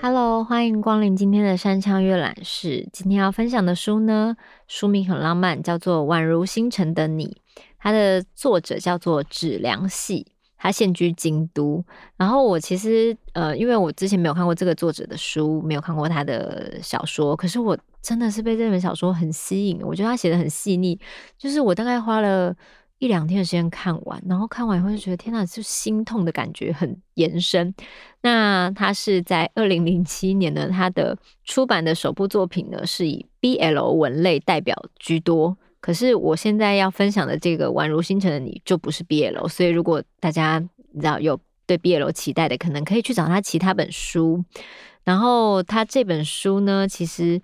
Hello，欢迎光临今天的山枪阅览室。今天要分享的书呢，书名很浪漫，叫做《宛如星辰的你》，它的作者叫做芷良系。他现居京都，然后我其实呃，因为我之前没有看过这个作者的书，没有看过他的小说，可是我真的是被这本小说很吸引，我觉得他写的很细腻，就是我大概花了一两天的时间看完，然后看完以后就觉得天哪，就心痛的感觉很延伸。那他是在二零零七年呢，他的出版的首部作品呢是以 BL 文类代表居多。可是我现在要分享的这个宛如星辰的你就不是 BL，所以如果大家你知道有对 BL 期待的，可能可以去找他其他本书。然后他这本书呢，其实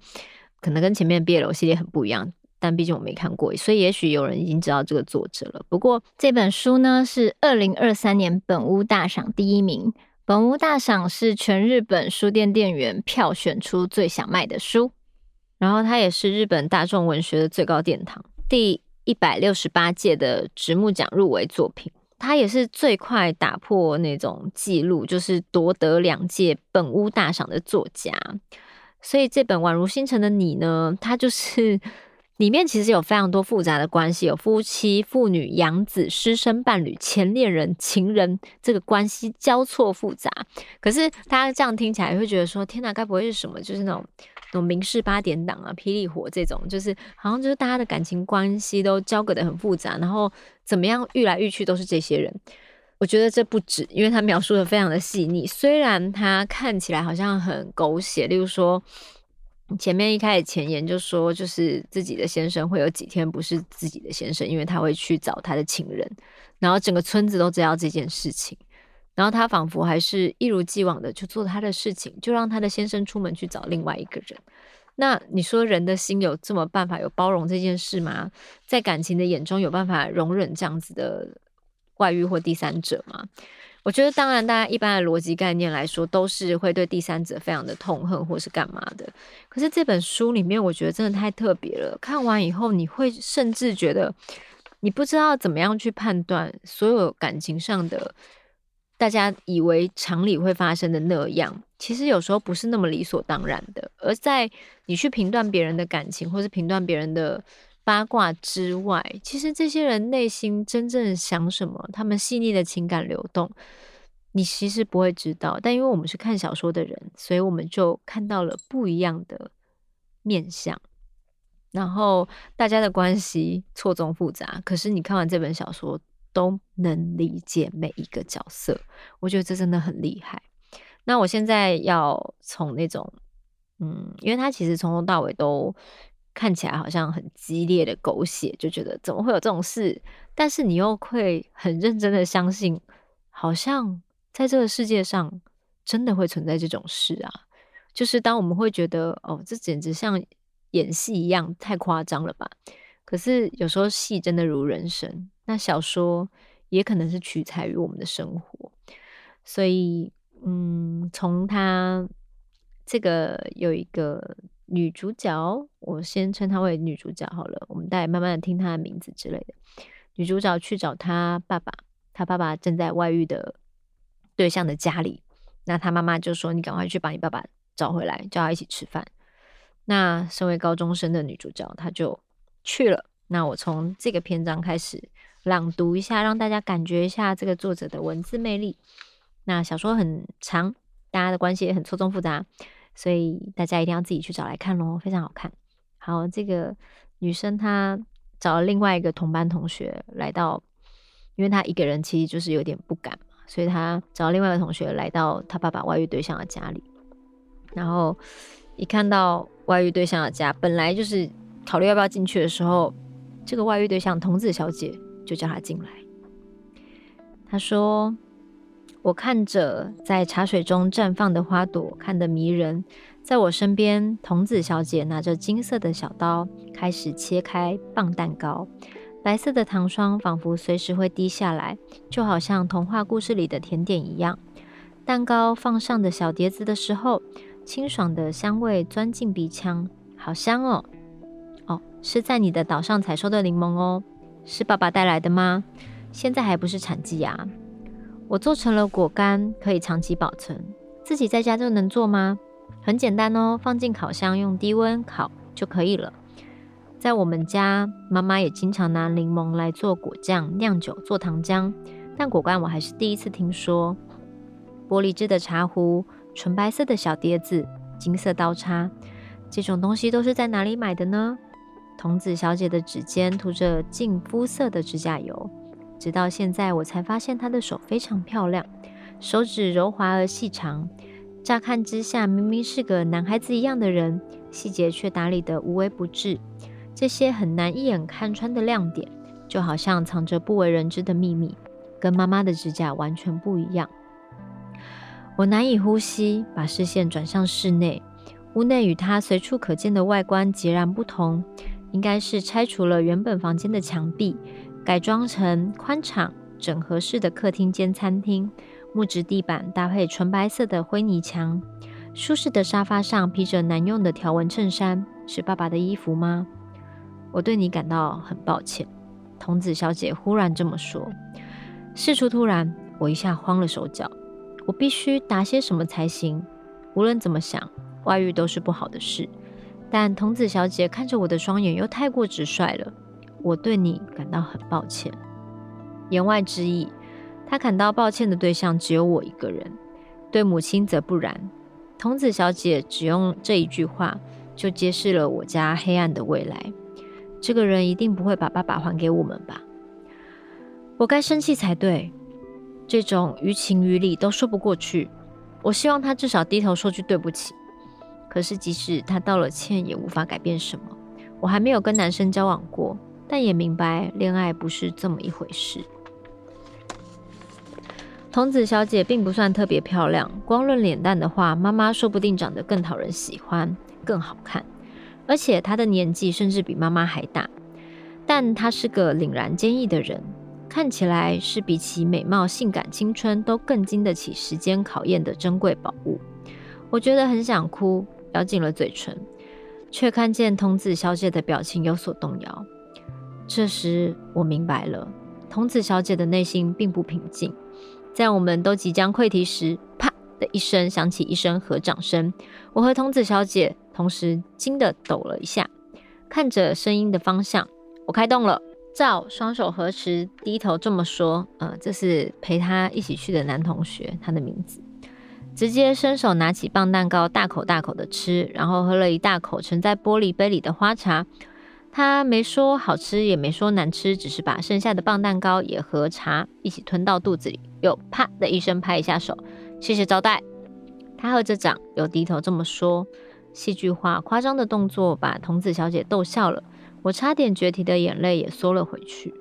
可能跟前面的 BL 系列很不一样，但毕竟我没看过，所以也许有人已经知道这个作者了。不过这本书呢是二零二三年本屋大赏第一名，本屋大赏是全日本书店店员票选出最想卖的书。然后它也是日本大众文学的最高殿堂，第一百六十八届的直木奖入围作品。它也是最快打破那种记录，就是夺得两届本屋大赏的作家。所以这本宛如星辰的你呢，它就是里面其实有非常多复杂的关系，有夫妻、父女、养子、师生、伴侣、前恋人、情人，这个关系交错复杂。可是大家这样听起来会觉得说，天哪，该不会是什么？就是那种。那种民事八点档啊，霹雳火这种，就是好像就是大家的感情关系都交割得很复杂，然后怎么样遇来遇去都是这些人。我觉得这不止，因为他描述的非常的细腻，虽然他看起来好像很狗血，例如说前面一开始前言就说，就是自己的先生会有几天不是自己的先生，因为他会去找他的情人，然后整个村子都知道这件事情。然后他仿佛还是一如既往的去做他的事情，就让他的先生出门去找另外一个人。那你说人的心有这么办法有包容这件事吗？在感情的眼中有办法容忍这样子的外遇或第三者吗？我觉得当然，大家一般的逻辑概念来说，都是会对第三者非常的痛恨或是干嘛的。可是这本书里面，我觉得真的太特别了。看完以后，你会甚至觉得你不知道怎么样去判断所有感情上的。大家以为常理会发生的那样，其实有时候不是那么理所当然的。而在你去评断别人的感情，或是评断别人的八卦之外，其实这些人内心真正想什么，他们细腻的情感流动，你其实不会知道。但因为我们是看小说的人，所以我们就看到了不一样的面相。然后大家的关系错综复杂，可是你看完这本小说，都能理解每一个角色，我觉得这真的很厉害。那我现在要从那种，嗯，因为他其实从头到尾都看起来好像很激烈的狗血，就觉得怎么会有这种事？但是你又会很认真的相信，好像在这个世界上真的会存在这种事啊。就是当我们会觉得，哦，这简直像演戏一样，太夸张了吧？可是有时候戏真的如人生。那小说也可能是取材于我们的生活，所以，嗯，从他这个有一个女主角，我先称她为女主角好了，我们再慢慢的听她的名字之类的。女主角去找她爸爸，她爸爸正在外遇的对象的家里，那她妈妈就说：“你赶快去把你爸爸找回来，叫他一起吃饭。”那身为高中生的女主角，她就去了。那我从这个篇章开始。朗读一下，让大家感觉一下这个作者的文字魅力。那小说很长，大家的关系也很错综复杂，所以大家一定要自己去找来看喽，非常好看。好，这个女生她找了另外一个同班同学来到，因为她一个人其实就是有点不敢嘛，所以她找了另外一个同学来到她爸爸外遇对象的家里。然后一看到外遇对象的家，本来就是考虑要不要进去的时候，这个外遇对象童子小姐。就叫她进来。她说：“我看着在茶水中绽放的花朵，看得迷人。在我身边，童子小姐拿着金色的小刀，开始切开棒蛋糕。白色的糖霜仿佛随时会滴下来，就好像童话故事里的甜点一样。蛋糕放上的小碟子的时候，清爽的香味钻进鼻腔，好香哦！哦，是在你的岛上采收的柠檬哦，是爸爸带来的吗？现在还不是产季啊。我做成了果干，可以长期保存。自己在家就能做吗？很简单哦，放进烤箱，用低温烤就可以了。在我们家，妈妈也经常拿柠檬来做果酱、酿酒、做糖浆。但果干我还是第一次听说。玻璃制的茶壶、纯白色的小碟子、金色刀叉，这种东西都是在哪里买的呢？童子小姐的指尖涂着净肤色的指甲油，直到现在我才发现她的手非常漂亮，手指柔滑而细长。乍看之下，明明是个男孩子一样的人，细节却打理得无微不至。这些很难一眼看穿的亮点，就好像藏着不为人知的秘密，跟妈妈的指甲完全不一样。我难以呼吸，把视线转向室内。屋内与它随处可见的外观截然不同，应该是拆除了原本房间的墙壁，改装成宽敞整合式的客厅兼餐厅。木质地板搭配纯白色的灰泥墙，舒适的沙发上披着难用的条纹衬衫，是爸爸的衣服吗？我对你感到很抱歉，童子小姐忽然这么说。事出突然，我一下慌了手脚。我必须答些什么才行？无论怎么想，外遇都是不好的事。但童子小姐看着我的双眼又太过直率了。我对你感到很抱歉。言外之意，他感到抱歉的对象只有我一个人，对母亲则不然。童子小姐只用这一句话，就揭示了我家黑暗的未来。这个人一定不会把爸爸还给我们吧？我该生气才对，这种于情于理都说不过去。我希望他至少低头说句对不起。可是即使他道了歉，也无法改变什么。我还没有跟男生交往过，但也明白恋爱不是这么一回事。童子小姐并不算特别漂亮，光论脸蛋的话，妈妈说不定长得更讨人喜欢，更好看。而且她的年纪甚至比妈妈还大，但她是个凛然坚毅的人，看起来是比起美貌、性感、青春都更经得起时间考验的珍贵宝物。我觉得很想哭，咬紧了嘴唇，却看见童子小姐的表情有所动摇。这时我明白了，童子小姐的内心并不平静。在我们都即将溃堤时，啪的一声响起一声合掌声，我和童子小姐。同时惊得抖了一下，看着声音的方向，我开动了。赵双手合十，低头这么说：“呃，这是陪他一起去的男同学，他的名字。”直接伸手拿起棒蛋糕，大口大口的吃，然后喝了一大口盛在玻璃杯里的花茶。他没说好吃，也没说难吃，只是把剩下的棒蛋糕也和茶一起吞到肚子里，又啪的一声拍一下手，谢谢招待。他合着掌，又低头这么说。戏剧化、夸张的动作把童子小姐逗笑了，我差点决堤的眼泪也缩了回去。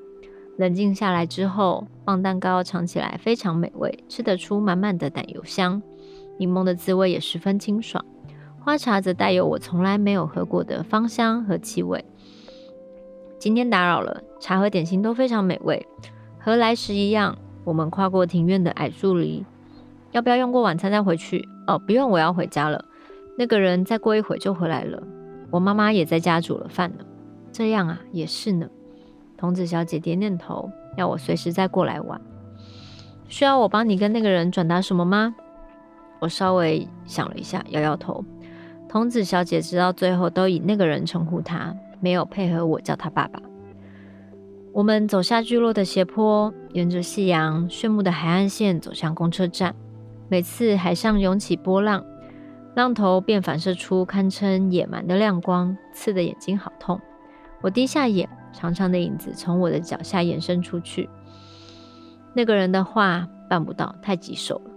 冷静下来之后，棒蛋糕尝起来非常美味，吃得出满满的奶油香，柠檬的滋味也十分清爽，花茶则带有我从来没有喝过的芳香和气味。今天打扰了，茶和点心都非常美味，和来时一样。我们跨过庭院的矮树篱，要不要用过晚餐再回去？哦，不用，我要回家了。那个人再过一会就回来了，我妈妈也在家煮了饭呢。这样啊，也是呢。童子小姐点点头，要我随时再过来玩。需要我帮你跟那个人转达什么吗？我稍微想了一下，摇摇头。童子小姐直到最后都以那个人称呼他，没有配合我叫他爸爸。我们走下聚落的斜坡，沿着夕阳炫目的海岸线走向公车站。每次海上涌起波浪。浪头便反射出堪称野蛮的亮光，刺得眼睛好痛。我低下眼，长长的影子从我的脚下延伸出去。那个人的话办不到，太棘手了。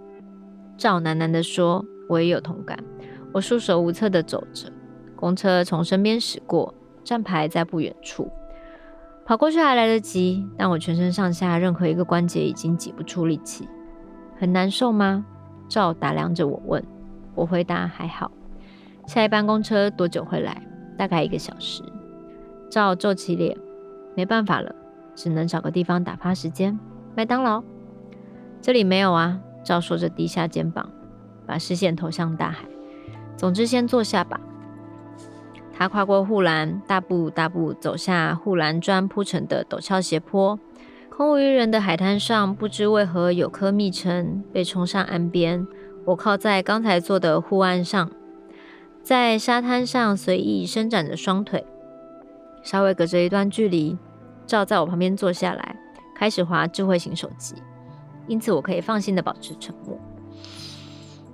赵喃喃地说：“我也有同感。”我束手无策地走着，公车从身边驶过，站牌在不远处。跑过去还来得及，但我全身上下任何一个关节已经挤不出力气。很难受吗？赵打量着我问。我回答还好。下一班公车多久会来？大概一个小时。赵皱起脸，没办法了，只能找个地方打发时间。麦当劳？这里没有啊。赵说着低下肩膀，把视线投向大海。总之，先坐下吧。他跨过护栏，大步大步走下护栏砖铺成的陡峭斜坡。空无一人的海滩上，不知为何有颗密尘被冲上岸边。我靠在刚才坐的护岸上，在沙滩上随意伸展着双腿，稍微隔着一段距离。照在我旁边坐下来，开始滑智慧型手机，因此我可以放心的保持沉默。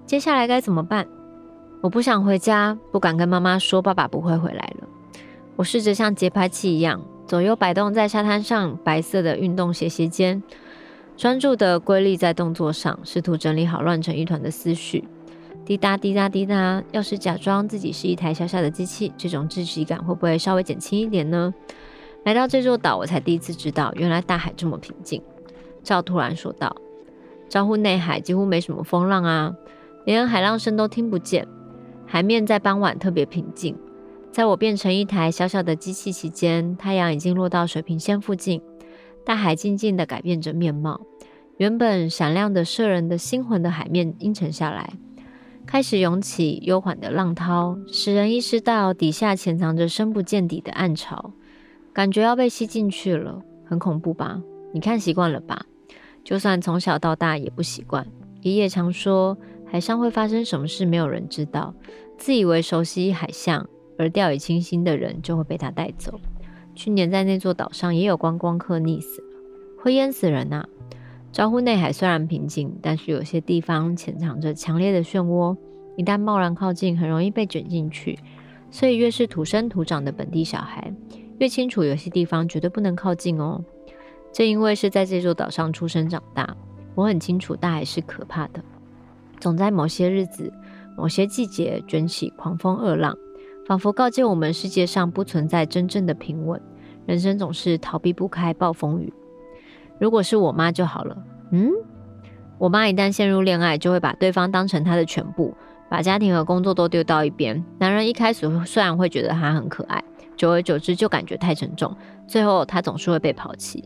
接下来该怎么办？我不想回家，不敢跟妈妈说爸爸不会回来了。我试着像节拍器一样左右摆动在沙滩上白色的运动鞋鞋尖，专注的规律在动作上，试图整理好乱成一团的思绪。滴答滴答滴答，要是假装自己是一台小小的机器，这种窒息感会不会稍微减轻一点呢？来到这座岛，我才第一次知道，原来大海这么平静。赵突然说道：“招呼内海几乎没什么风浪啊，连海浪声都听不见。海面在傍晚特别平静。在我变成一台小小的机器期间，太阳已经落到水平线附近，大海静静地改变着面貌。原本闪亮的摄人的心魂的海面阴沉下来，开始涌起悠缓的浪涛，使人意识到底下潜藏着深不见底的暗潮。”感觉要被吸进去了，很恐怖吧？你看习惯了吧？就算从小到大也不习惯。爷爷常说，海上会发生什么事，没有人知道。自以为熟悉海象而掉以轻心的人，就会被他带走。去年在那座岛上也有观光客溺死了，会淹死人啊！招呼内海虽然平静，但是有些地方潜藏着强烈的漩涡，一旦贸然靠近，很容易被卷进去。所以越是土生土长的本地小孩，越清楚有些地方绝对不能靠近哦。正因为是在这座岛上出生长大，我很清楚大海是可怕的，总在某些日子、某些季节卷起狂风恶浪，仿佛告诫我们世界上不存在真正的平稳，人生总是逃避不开暴风雨。如果是我妈就好了。嗯，我妈一旦陷入恋爱，就会把对方当成她的全部，把家庭和工作都丢到一边。男人一开始虽然会觉得她很可爱。久而久之就感觉太沉重，最后她总是会被抛弃。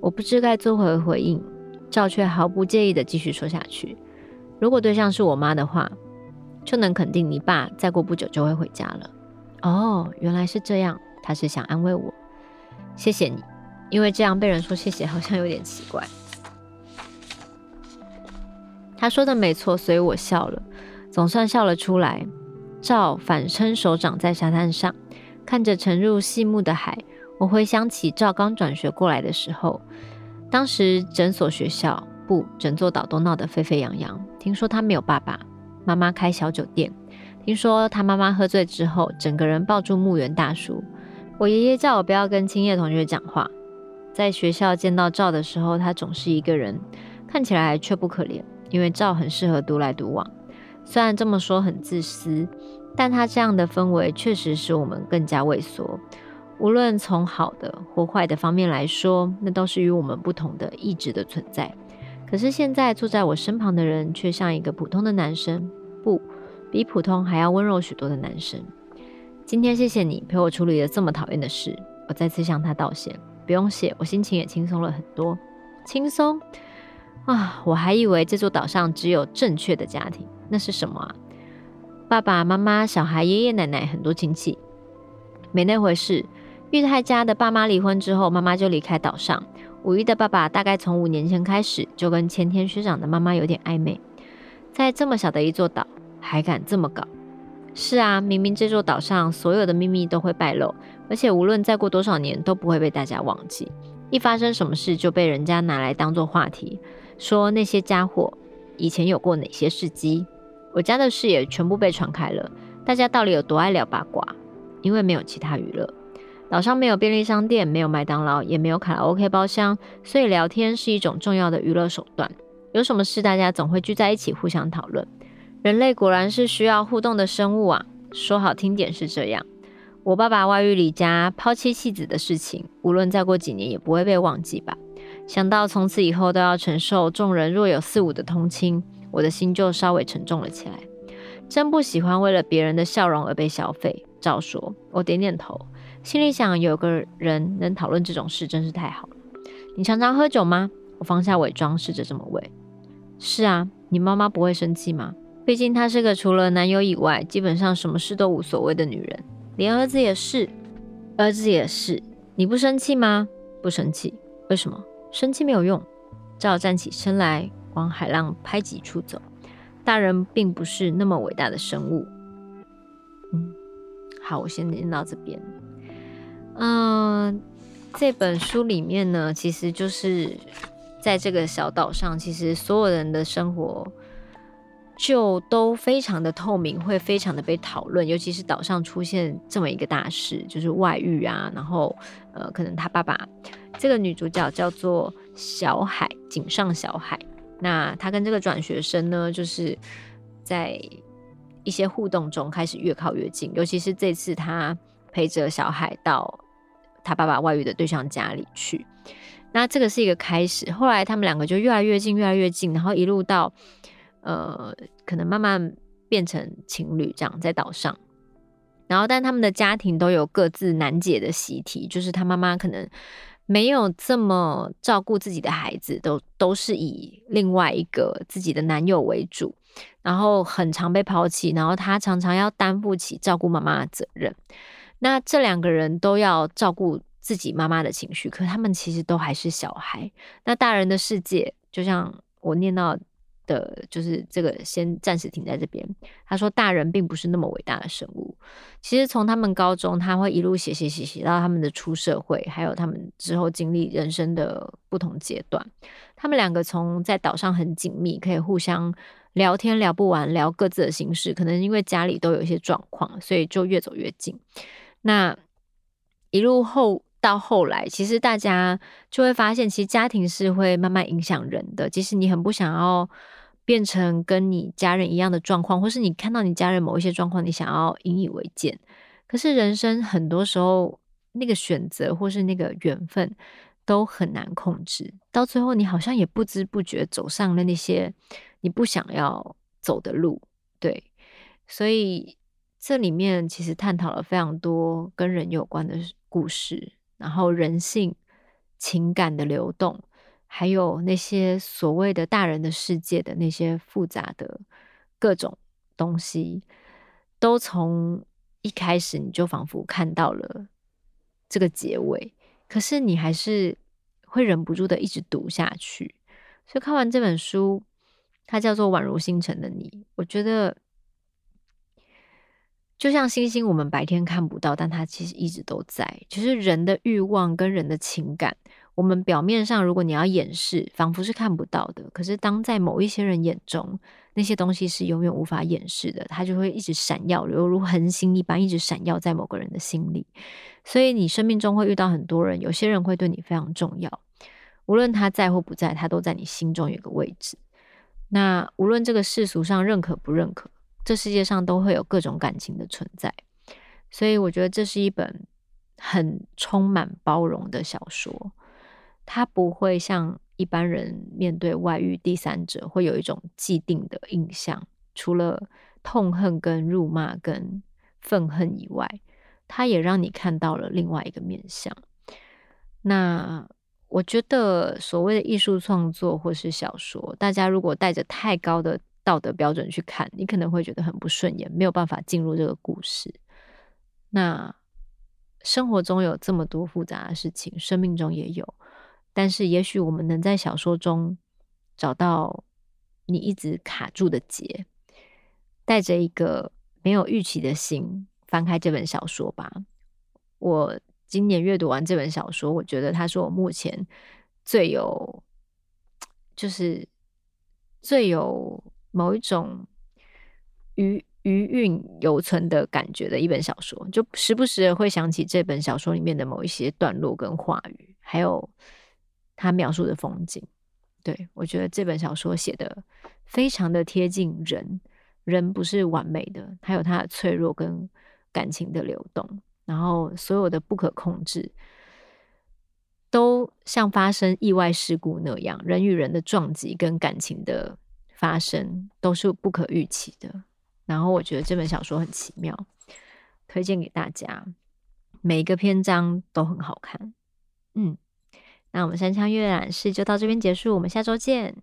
我不知该作何回应，赵却毫不介意地继续说下去。如果对象是我妈的话，就能肯定你爸再过不久就会回家了。哦，原来是这样，他是想安慰我。谢谢你，因为这样被人说谢谢好像有点奇怪。他说的没错，所以我笑了，总算笑了出来。赵反撑手掌在沙滩上。看着沉入细幕的海，我回想起赵刚转学过来的时候，当时整所学校不，整座岛都闹得沸沸扬扬。听说他没有爸爸，妈妈开小酒店。听说他妈妈喝醉之后，整个人抱住墓园大叔。我爷爷叫我不要跟青叶同学讲话。在学校见到赵的时候，他总是一个人，看起来却不可怜，因为赵很适合独来独往。虽然这么说很自私。但他这样的氛围确实使我们更加畏缩，无论从好的或坏的方面来说，那都是与我们不同的意志的存在。可是现在坐在我身旁的人却像一个普通的男生，不，比普通还要温柔许多的男生。今天谢谢你陪我处理了这么讨厌的事，我再次向他道谢。不用谢，我心情也轻松了很多。轻松？啊，我还以为这座岛上只有正确的家庭，那是什么啊？爸爸妈妈、小孩、爷爷奶奶，很多亲戚，没那回事。裕泰家的爸妈离婚之后，妈妈就离开岛上。五一的爸爸大概从五年前开始就跟前田学长的妈妈有点暧昧。在这么小的一座岛，还敢这么搞？是啊，明明这座岛上所有的秘密都会败露，而且无论再过多少年都不会被大家忘记。一发生什么事就被人家拿来当做话题，说那些家伙以前有过哪些事迹。我家的事也全部被传开了，大家到底有多爱聊八卦？因为没有其他娱乐，岛上没有便利商店，没有麦当劳，也没有卡拉 OK 包厢，所以聊天是一种重要的娱乐手段。有什么事，大家总会聚在一起互相讨论。人类果然是需要互动的生物啊！说好听点是这样。我爸爸外遇离家、抛妻弃子的事情，无论再过几年也不会被忘记吧？想到从此以后都要承受众人若有似无的同情。我的心就稍微沉重了起来。真不喜欢为了别人的笑容而被消费。照说，我点点头，心里想，有个人能讨论这种事真是太好了。你常常喝酒吗？我放下伪装，试着这么问。是啊，你妈妈不会生气吗？毕竟她是个除了男友以外，基本上什么事都无所谓的女人，连儿子也是。儿子也是。你不生气吗？不生气。为什么？生气没有用。只好站起身来，往海浪拍击处走。大人并不是那么伟大的生物。嗯，好，我先念到这边。嗯、这本书里面呢，其实就是在这个小岛上，其实所有人的生活。就都非常的透明，会非常的被讨论，尤其是岛上出现这么一个大事，就是外遇啊，然后呃，可能他爸爸这个女主角叫做小海，井上小海，那她跟这个转学生呢，就是在一些互动中开始越靠越近，尤其是这次她陪着小海到他爸爸外遇的对象家里去，那这个是一个开始，后来他们两个就越来越近，越来越近，然后一路到。呃，可能慢慢变成情侣这样在岛上，然后但他们的家庭都有各自难解的习题，就是他妈妈可能没有这么照顾自己的孩子，都都是以另外一个自己的男友为主，然后很常被抛弃，然后他常常要担负起照顾妈妈的责任。那这两个人都要照顾自己妈妈的情绪，可他们其实都还是小孩。那大人的世界，就像我念到。的就是这个，先暂时停在这边。他说，大人并不是那么伟大的生物。其实从他们高中，他会一路写写写写到他们的出社会，还有他们之后经历人生的不同阶段。他们两个从在岛上很紧密，可以互相聊天聊不完，聊各自的心事。可能因为家里都有一些状况，所以就越走越近。那一路后。到后来，其实大家就会发现，其实家庭是会慢慢影响人的。即使你很不想要变成跟你家人一样的状况，或是你看到你家人某一些状况，你想要引以为戒，可是人生很多时候那个选择或是那个缘分都很难控制。到最后，你好像也不知不觉走上了那些你不想要走的路。对，所以这里面其实探讨了非常多跟人有关的故事。然后人性、情感的流动，还有那些所谓的大人的世界的那些复杂的各种东西，都从一开始你就仿佛看到了这个结尾，可是你还是会忍不住的一直读下去。所以看完这本书，它叫做《宛如星辰的你》，我觉得。就像星星，我们白天看不到，但它其实一直都在。其实人的欲望跟人的情感，我们表面上如果你要掩饰，仿佛是看不到的。可是当在某一些人眼中，那些东西是永远无法掩饰的，它就会一直闪耀，犹如恒星一般，一直闪耀在某个人的心里。所以你生命中会遇到很多人，有些人会对你非常重要，无论他在或不在，他都在你心中有个位置。那无论这个世俗上认可不认可。这世界上都会有各种感情的存在，所以我觉得这是一本很充满包容的小说。它不会像一般人面对外遇第三者会有一种既定的印象，除了痛恨、跟辱骂、跟愤恨以外，它也让你看到了另外一个面向。那我觉得所谓的艺术创作或是小说，大家如果带着太高的道德标准去看，你可能会觉得很不顺眼，没有办法进入这个故事。那生活中有这么多复杂的事情，生命中也有，但是也许我们能在小说中找到你一直卡住的结，带着一个没有预期的心翻开这本小说吧。我今年阅读完这本小说，我觉得它是我目前最有，就是最有。某一种余余韵犹存的感觉的一本小说，就时不时会想起这本小说里面的某一些段落跟话语，还有他描述的风景。对，我觉得这本小说写的非常的贴近人，人不是完美的，还有他的脆弱跟感情的流动，然后所有的不可控制，都像发生意外事故那样，人与人的撞击跟感情的。发生都是不可预期的，然后我觉得这本小说很奇妙，推荐给大家，每一个篇章都很好看。嗯，那我们三枪阅览室就到这边结束，我们下周见。